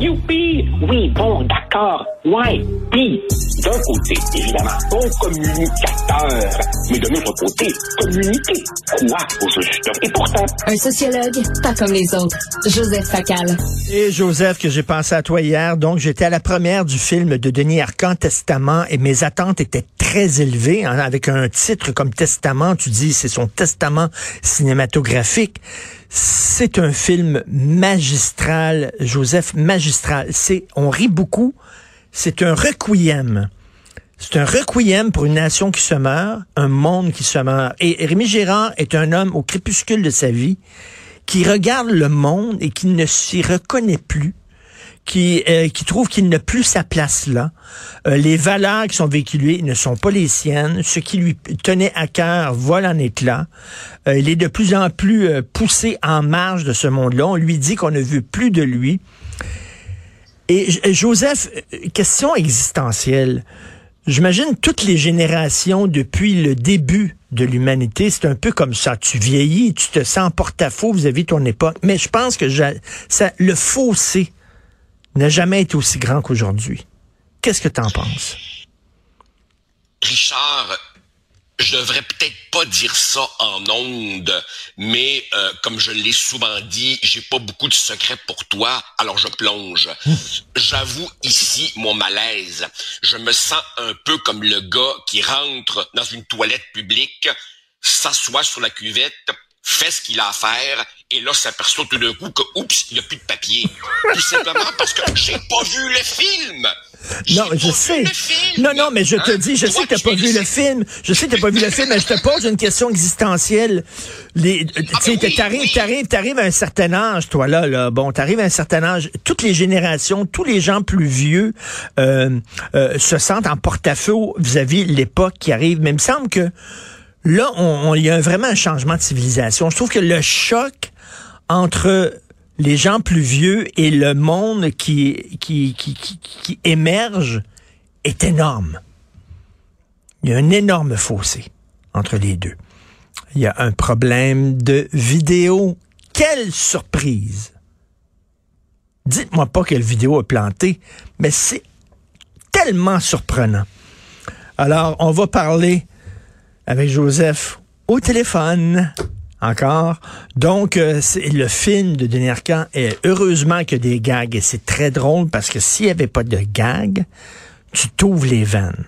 Youpi! Oui, bon, d'accord. Ouais. Puis, d'un côté, évidemment, bon communicateur. Mais de l'autre côté, communiquer. Quoi au juste? Et pourtant... Un sociologue, pas comme les autres. Joseph Facal. Et Joseph, que j'ai pensé à toi hier, donc j'étais à la première du film de Denis Arcand, Testament, et mes attentes étaient très élevées. Hein, avec un titre comme Testament, tu dis c'est son testament cinématographique. C'est un film magistral, Joseph, magistral. C'est, on rit beaucoup. C'est un requiem. C'est un requiem pour une nation qui se meurt, un monde qui se meurt. Et Rémi Gérard est un homme au crépuscule de sa vie qui regarde le monde et qui ne s'y reconnaît plus qui, euh, trouve qu'il n'a plus sa place là. Euh, les valeurs qui sont véhiculées ne sont pas les siennes. Ce qui lui tenait à cœur vole en éclats. Euh, il est de plus en plus poussé en marge de ce monde-là. On lui dit qu'on ne veut plus de lui. Et Joseph, question existentielle. J'imagine toutes les générations depuis le début de l'humanité, c'est un peu comme ça. Tu vieillis, tu te sens porte-à-faux vis-à-vis ton époque. Mais je pense que le fossé n'a jamais été aussi grand qu'aujourd'hui. Qu'est-ce que tu en penses? Richard, je devrais peut-être pas dire ça en ondes, mais euh, comme je l'ai souvent dit, j'ai pas beaucoup de secrets pour toi, alors je plonge. J'avoue ici mon malaise. Je me sens un peu comme le gars qui rentre dans une toilette publique, s'assoit sur la cuvette, fait ce qu'il a à faire, et là s'aperçoit tout d'un coup que, oups, il n'y a plus de papier. Tout simplement parce que j'ai pas vu le film. Non, je sais. Non, non, mais je te hein? dis, je sais que t'as pas vu le film. Je sais que t'as pas vu le film, mais je te pose une question existentielle. Les, ah, tu sais, t'arrives, t'arrives, t'arrives à un certain âge, toi là, là. Bon, t'arrives à un certain âge. Toutes les générations, tous les gens plus vieux euh, euh, se sentent en porte-à-feu vis-à-vis l'époque qui arrive. Mais il me semble que là, on, il y a vraiment un changement de civilisation. Je trouve que le choc entre les gens plus vieux et le monde qui, émerge est énorme. Il y a un énorme fossé entre les deux. Il y a un problème de vidéo. Quelle surprise! Dites-moi pas que le vidéo a planté, mais c'est tellement surprenant. Alors, on va parler avec Joseph au téléphone. Encore. Donc, euh, le film de Denis Arcand est heureusement qu'il y a des gags et c'est très drôle parce que s'il n'y avait pas de gags, tu t'ouvres les veines.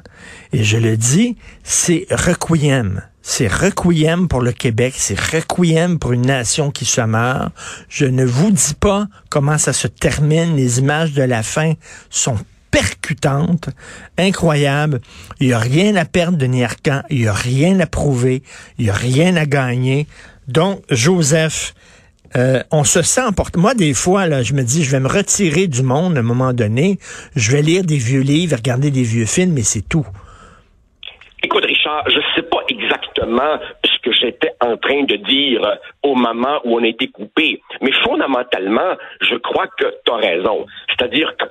Et je le dis, c'est requiem. C'est requiem pour le Québec, c'est requiem pour une nation qui se meurt. Je ne vous dis pas comment ça se termine. Les images de la fin sont percutante, incroyable. Il n'y a rien à perdre de Niercan, il n'y a rien à prouver, il n'y a rien à gagner. Donc, Joseph, euh, on se sent porte. Moi, des fois, je me dis, je vais me retirer du monde à un moment donné. Je vais lire des vieux livres, regarder des vieux films, mais c'est tout. Écoute, Richard, je sais pas exactement ce que j'étais en train de dire au moment où on a été coupé, mais fondamentalement, je crois que tu as raison. C'est-à-dire que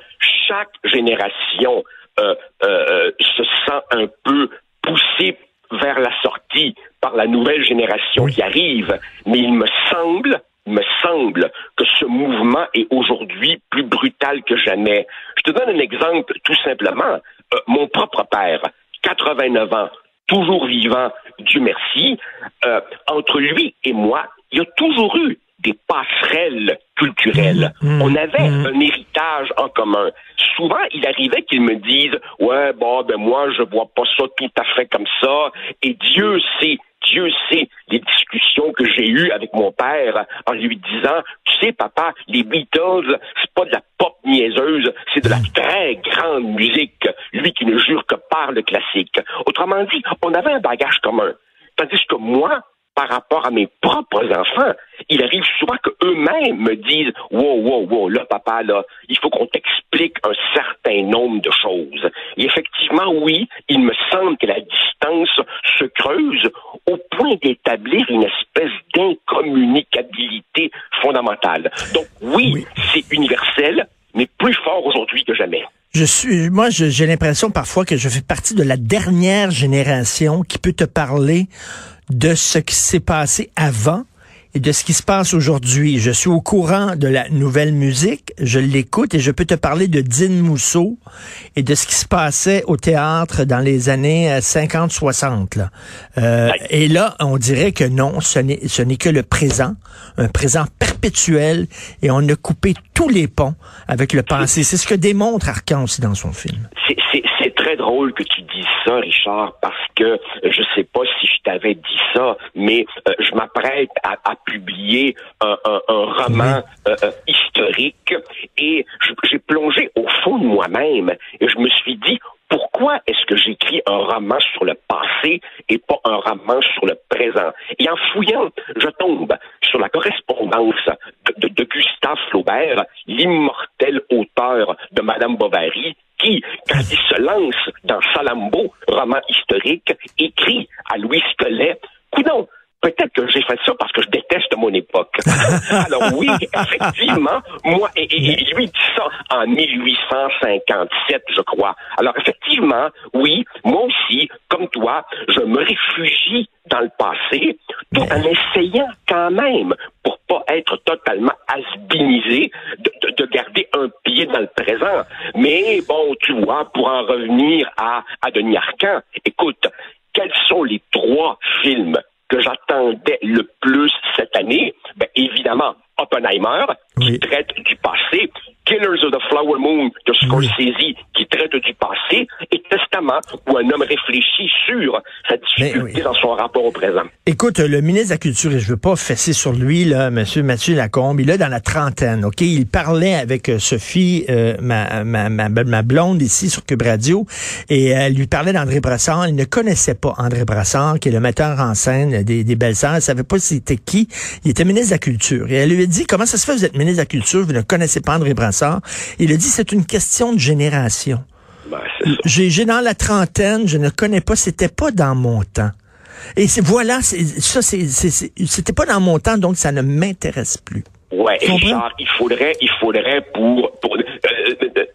chaque génération euh, euh, se sent un peu poussée vers la sortie par la nouvelle génération qui arrive, mais il me semble me semble que ce mouvement est aujourd'hui plus brutal que jamais. Je te donne un exemple tout simplement. Euh, mon propre père, 89 ans, toujours vivant, Dieu merci, euh, entre lui et moi, il y a toujours eu des passerelles culturelles. Mmh, mmh, On avait mmh. un héritage en commun. Souvent, il arrivait qu'ils me disent Ouais, bon, ben moi, je vois pas ça tout à fait comme ça. Et Dieu sait, Dieu sait les discussions que j'ai eues avec mon père en lui disant Tu sais, papa, les Beatles, c'est pas de la pop niaiseuse, c'est de la très grande musique. Lui qui ne jure que par le classique. Autrement dit, on avait un bagage commun. Tandis que moi, par rapport à mes propres enfants, il arrive souvent qu'eux-mêmes me disent Wow, wow, wow, là, papa, là, il faut qu'on t'explique un certain nombre de choses. Et effectivement, oui, il me semble que la distance se creuse au point d'établir une espèce d'incommunicabilité fondamentale. Donc, oui. c'est universel, mais plus fort aujourd'hui que jamais. Je suis, moi, j'ai l'impression parfois que je fais partie de la dernière génération qui peut te parler de ce qui s'est passé avant et de ce qui se passe aujourd'hui. Je suis au courant de la nouvelle musique, je l'écoute et je peux te parler de Dean Mousseau et de ce qui se passait au théâtre dans les années 50-60. Euh, euh Et là, on dirait que non, ce n'est que le présent, un présent perpétuel et on a coupé tous les ponts avec le passé. C'est ce que démontre Arcan aussi dans son film. C'est très drôle que tu dises ça, Richard, parce que je sais pas si je t'avais dit ça, mais euh, je m'apprête à, publier un, roman euh, euh, historique et j'ai plongé au fond de moi-même et je me suis dit pourquoi est-ce que j'écris un roman sur le passé et pas un roman sur le présent? Et en fouillant, je tombe sur la correspondance de, Gustave Flaubert, l'immortel auteur de Madame Bovary, qui, quand il se lance dans Salambo, roman historique, écrit à Louis Squelet, coudon, Peut-être que j'ai fait ça parce que je déteste mon époque. Alors oui, effectivement, moi, et, et, lui dit ça en 1857, je crois. Alors effectivement, oui, moi aussi, comme toi, je me réfugie dans le passé, tout en essayant quand même, pour pas être totalement asbinisé, de, de, garder un pied dans le présent. Mais bon, tu vois, pour en revenir à, à Denis Arcand, écoute, quels sont les trois films que j'attendais le plus cette année, ben, évidemment, Oppenheimer, qui traite du passé, Killers of the Flower Moon de Scorsese, qui traite du passé, et Testament, où un homme réfléchit sur sa difficulté dans son rapport au présent. Écoute, le ministre de la Culture, et je veux pas fesser sur lui, là, monsieur Mathieu Lacombe, il est dans la trentaine, OK? Il parlait avec euh, Sophie, euh, ma, ma, ma, ma, blonde ici sur Cube Radio, et elle lui parlait d'André Brassard. Il ne connaissait pas André Brassard, qui est le metteur en scène des, des Belles-Sœurs. Elle savait pas c'était qui. Il était ministre de la Culture. Et elle lui a dit, comment ça se fait, vous êtes ministre de la Culture, vous ne connaissez pas André Brassard? Il a dit c'est une question de génération. Ben, j'ai dans la trentaine, je ne connais pas, c'était pas dans mon temps. Et voilà, ça, c'était pas dans mon temps, donc ça ne m'intéresse plus. Ouais, Richard, il faudrait, il faudrait pour, pour euh, euh,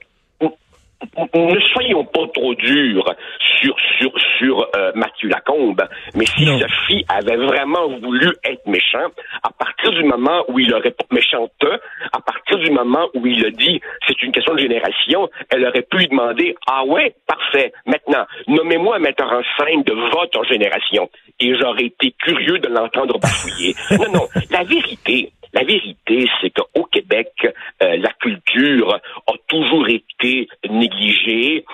ne soyons pas trop durs sur sur sur euh, Mathieu Lacombe, mais si Sophie avait vraiment voulu être méchant, à partir du moment où il aurait méchante, à partir du moment où il a dit c'est une question de génération, elle aurait pu lui demander ah ouais parfait maintenant nommez-moi un metteur en scène de votre génération et j'aurais été curieux de l'entendre bafouiller. non non, la vérité la vérité, c'est qu'au Québec, euh, la culture a toujours été négligée.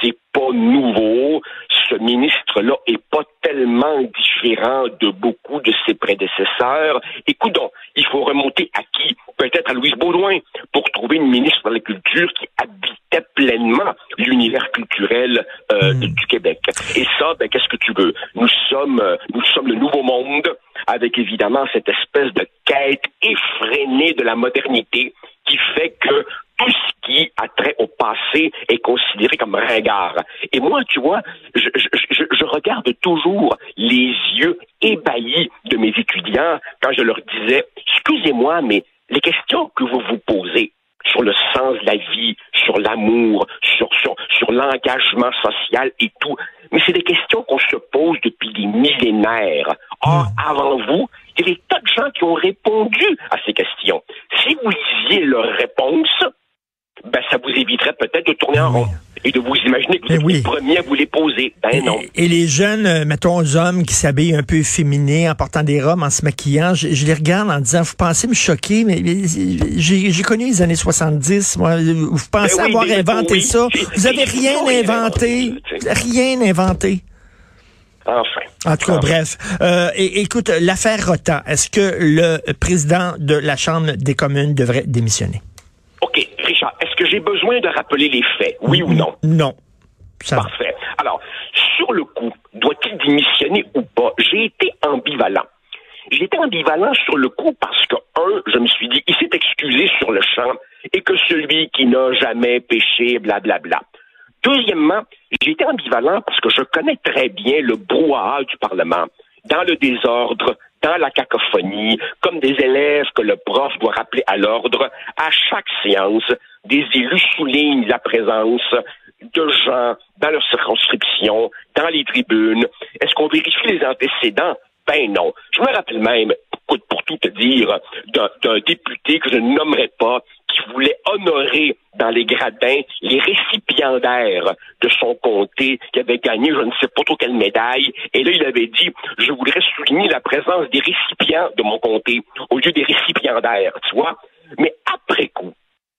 C'est pas nouveau. Ce ministre-là est pas tellement différent de beaucoup de ses prédécesseurs. Écoutons, il faut remonter à qui? Peut-être à Louise Baudouin pour trouver une ministre de la Culture qui pleinement l'univers culturel euh, hmm. du Québec. Et ça, ben, qu'est-ce que tu veux? Nous sommes, euh, nous sommes le nouveau monde avec évidemment cette espèce de quête effrénée de la modernité qui fait que tout ce qui a trait au passé est considéré comme ringard. Et moi, tu vois, je, je, je, regarde toujours les yeux ébahis de mes étudiants quand je leur disais, excusez-moi, mais les questions que vous vous posez sur le sens de la vie, sur l'amour, sur, sur, sur l'engagement social et tout, mais c'est des questions qu'on se pose depuis des millénaires. Or, hmm. avant vous, il y a des tas de gens qui ont répondu à ces questions. Si vous lisiez leurs réponses, ben, ça vous éviterait peut-être de tourner en rond et de vous imaginer que vous êtes les premiers à vous les poser. Ben non. Et, les jeunes, euh, mettons, hommes qui s'habillent un peu féminins en portant des robes, en se maquillant, je, les regarde en disant, vous pensez me choquer, mais, j'ai connu les années 70, moi, vous pensez ben avoir inventé ça? Vous avez rien inventé, rien inventé. Enfin. En tout cas, bref. Euh, et, écoute, l'affaire Rota, est-ce que le président de la Chambre des communes devrait démissionner? OK, Richard, est-ce que j'ai besoin de rappeler les faits, oui ou non? Non. Parfait. Alors, sur le coup, doit-il démissionner ou pas? J'ai été ambivalent. J'ai été ambivalent sur le coup parce que, un, je me suis dit, il s'est excusé sur le champ et que celui qui n'a jamais péché, blablabla. Bla, bla. Deuxièmement, j'ai été ambivalent parce que je connais très bien le brouhaha du Parlement. Dans le désordre, dans la cacophonie, comme des élèves que le prof doit rappeler à l'ordre, à chaque séance, des élus soulignent la présence de gens dans leur circonscription, dans les tribunes. Est-ce qu'on vérifie les antécédents? Ben non. Je me rappelle même, pour tout te dire, d'un député que je ne nommerai pas, qui voulait honorer dans les gradins les récipiendaires de son comté qui avait gagné je ne sais pas trop quelle médaille. Et là, il avait dit, je voudrais souligner la présence des récipients de mon comté au lieu des récipiendaires, tu vois. Mais après coup,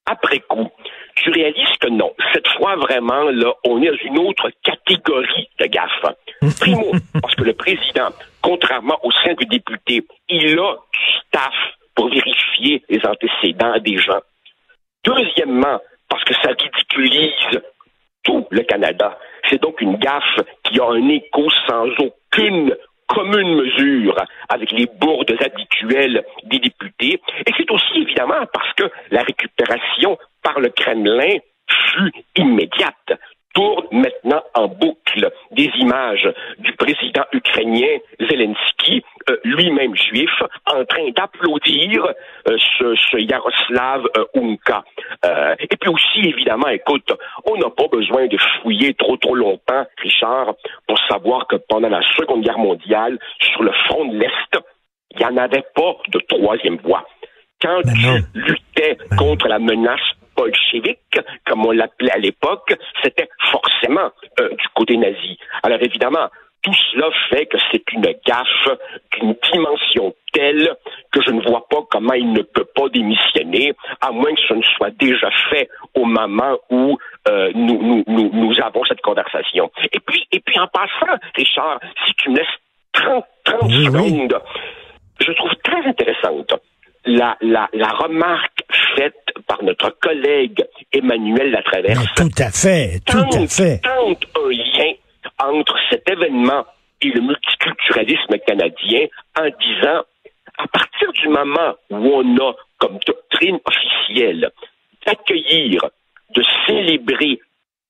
après coup, tu réalises que non. Cette fois, vraiment, là, on est dans une autre catégorie de gaffe. Primo, parce que le président, contrairement aux cinq députés, il a du staff pour vérifier les antécédents des gens. Deuxièmement, parce que ça ridiculise tout le Canada. C'est donc une gaffe qui a un écho sans aucune commune mesure avec les bourdes habituelles des députés. Et c'est aussi évidemment parce que la récupération par le Kremlin fut immédiate tourne maintenant en boucle des images du président ukrainien Zelensky, euh, lui-même juif, en train d'applaudir euh, ce, Yaroslav euh, Unka. et puis aussi, évidemment, écoute, on n'a pas besoin de fouiller trop trop longtemps, Richard, pour savoir que pendant la Seconde Guerre mondiale, sur le front de l'Est, il n'y en avait pas de troisième voie. Quand ben tu luttais ben contre la menace bolchevique, comme on l'appelait à l'époque, c'était forcément euh, du côté nazi. Alors évidemment, tout cela fait que c'est une gaffe d'une dimension telle que je ne vois pas comment il ne peut pas démissionner, à moins que ce ne soit déjà fait au moment où euh, nous, nous, nous, avons cette conversation. Et puis, et puis en passant, Richard, si tu me laisses 30, 30 secondes, je trouve très intéressante la, la, la remarque faite par notre collègue Emmanuel Latraverse. tout à fait, tout à fait. Tente un lien entre cet événement et le multiculturalisme canadien en disant, à partir du moment où on a comme doctrine officielle d'accueillir, de célébrer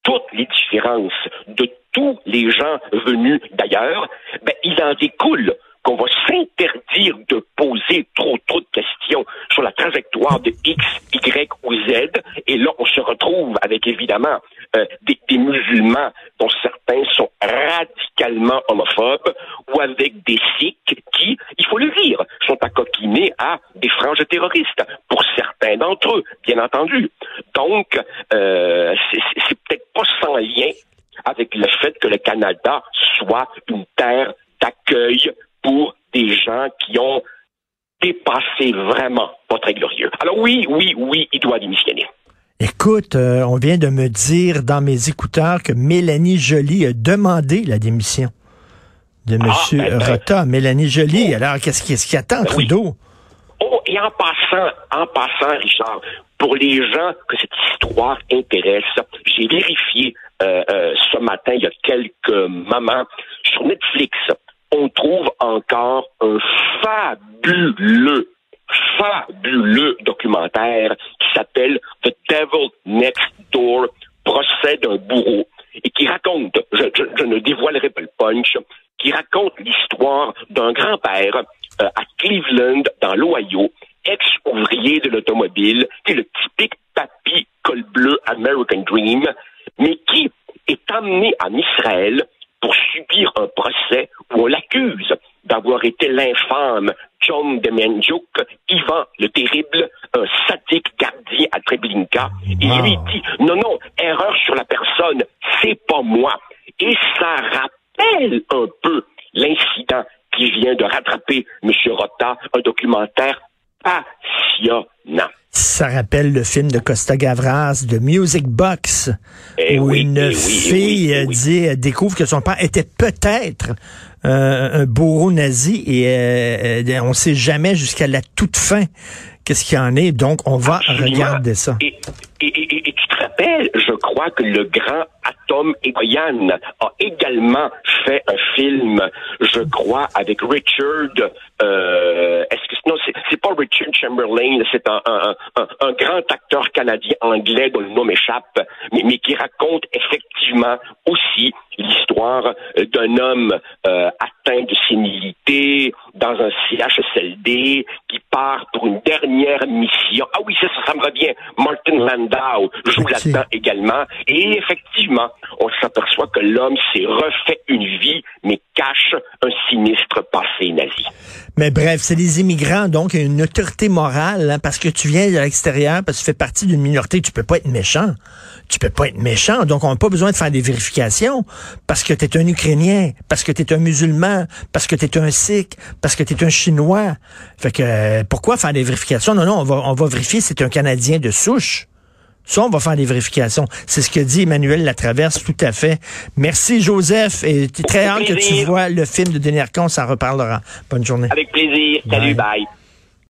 toutes les différences de tous les gens venus d'ailleurs, ben, il en découle qu'on va s'interdire de poser trop trop de questions sur la trajectoire de X, Y ou Z. Et là, on se retrouve avec évidemment euh, des, des, musulmans dont certains sont radicalement homophobes ou avec des sikhs qui, il faut le dire, sont accoquinés à des franges terroristes pour certains d'entre eux, bien entendu. Donc, euh, c'est peut-être pas sans lien avec le fait que le Canada soit une terre d'accueil pour des gens qui ont dépassé vraiment pas très glorieux. Alors oui, oui, oui, il doit démissionner. Écoute, euh, on vient de me dire dans mes écouteurs que Mélanie Joly a demandé la démission de M. Ah, ben, ben. Rota. Mélanie Joly, oh. alors qu'est-ce qui, attend ben Trudeau? Oh, et en passant, en passant, Richard, pour les gens que cette histoire intéresse, j'ai vérifié euh, euh, ce matin, il y a quelques moments, sur Netflix, on trouve encore un fabuleux, fabuleux documentaire qui s'appelle The Devil Next Door, procès d'un bourreau, et qui raconte, je, ne dévoilerai pas le punch, qui raconte l'histoire d'un grand-père euh, à Cleveland, dans l'Ohio, ex-ouvrier de l'automobile, qui est le typique papy col bleu American Dream, mais qui est amené en Israël pour subir un procès où on l'accuse d'avoir été l'infâme John Demenjuk, Ivan le Terrible, un sadique gardien à Treblinka. Et lui dit, non, non, erreur sur la personne, c'est pas moi. Et ça rappelle un peu l'incident qui vient de rattraper M. Rota, un documentaire passionnant. Ça rappelle le film de Costa Gavras, de Music Box, eh où une eh fille eh dit, découvre que son père était peut-être euh, un bourreau nazi et euh, euh, on ne sait jamais jusqu'à la toute fin qu'est-ce qu'il y en est. Donc, on va regarder ça. Et, tu te rappelles, je crois que le grand Atom Egoyan a également fait un film, je crois, avec Richard. Est-ce que non, c'est pas Richard Chamberlain, c'est un, un, un, grand acteur canadien anglais dont le nom m'échappe, mais, mais qui raconte effectivement aussi l'histoire d'un homme atteint de sénilité dans un CHSLD qui part pour une dernière mission. Ah oui, ça, ça, me revient. Martin Landau joue là-dedans également. Et effectivement, on s'aperçoit que l'homme s'est refait une vie, mais cache un sinistre passé nazi. Mais bref, c'est des immigrants, donc une autorité morale, hein, parce que tu viens de l'extérieur, parce que tu fais partie d'une minorité, tu peux pas être méchant. Tu peux pas être méchant, donc on n'a pas besoin de faire des vérifications, parce que tu es un Ukrainien, parce que tu es un musulman, parce que tu es un Sikh, parce que tu es un Chinois. Fait que euh, pourquoi faire des vérifications? Non, non, on va, on va vérifier si c'est un Canadien de souche. Ça, on va faire des vérifications. C'est ce que dit Emmanuel Latraverse, tout à fait. Merci, Joseph. Et très hâte que tu vois le film de Denis Arcon, ça reparlera. Bonne journée. Avec plaisir. Salut, bye.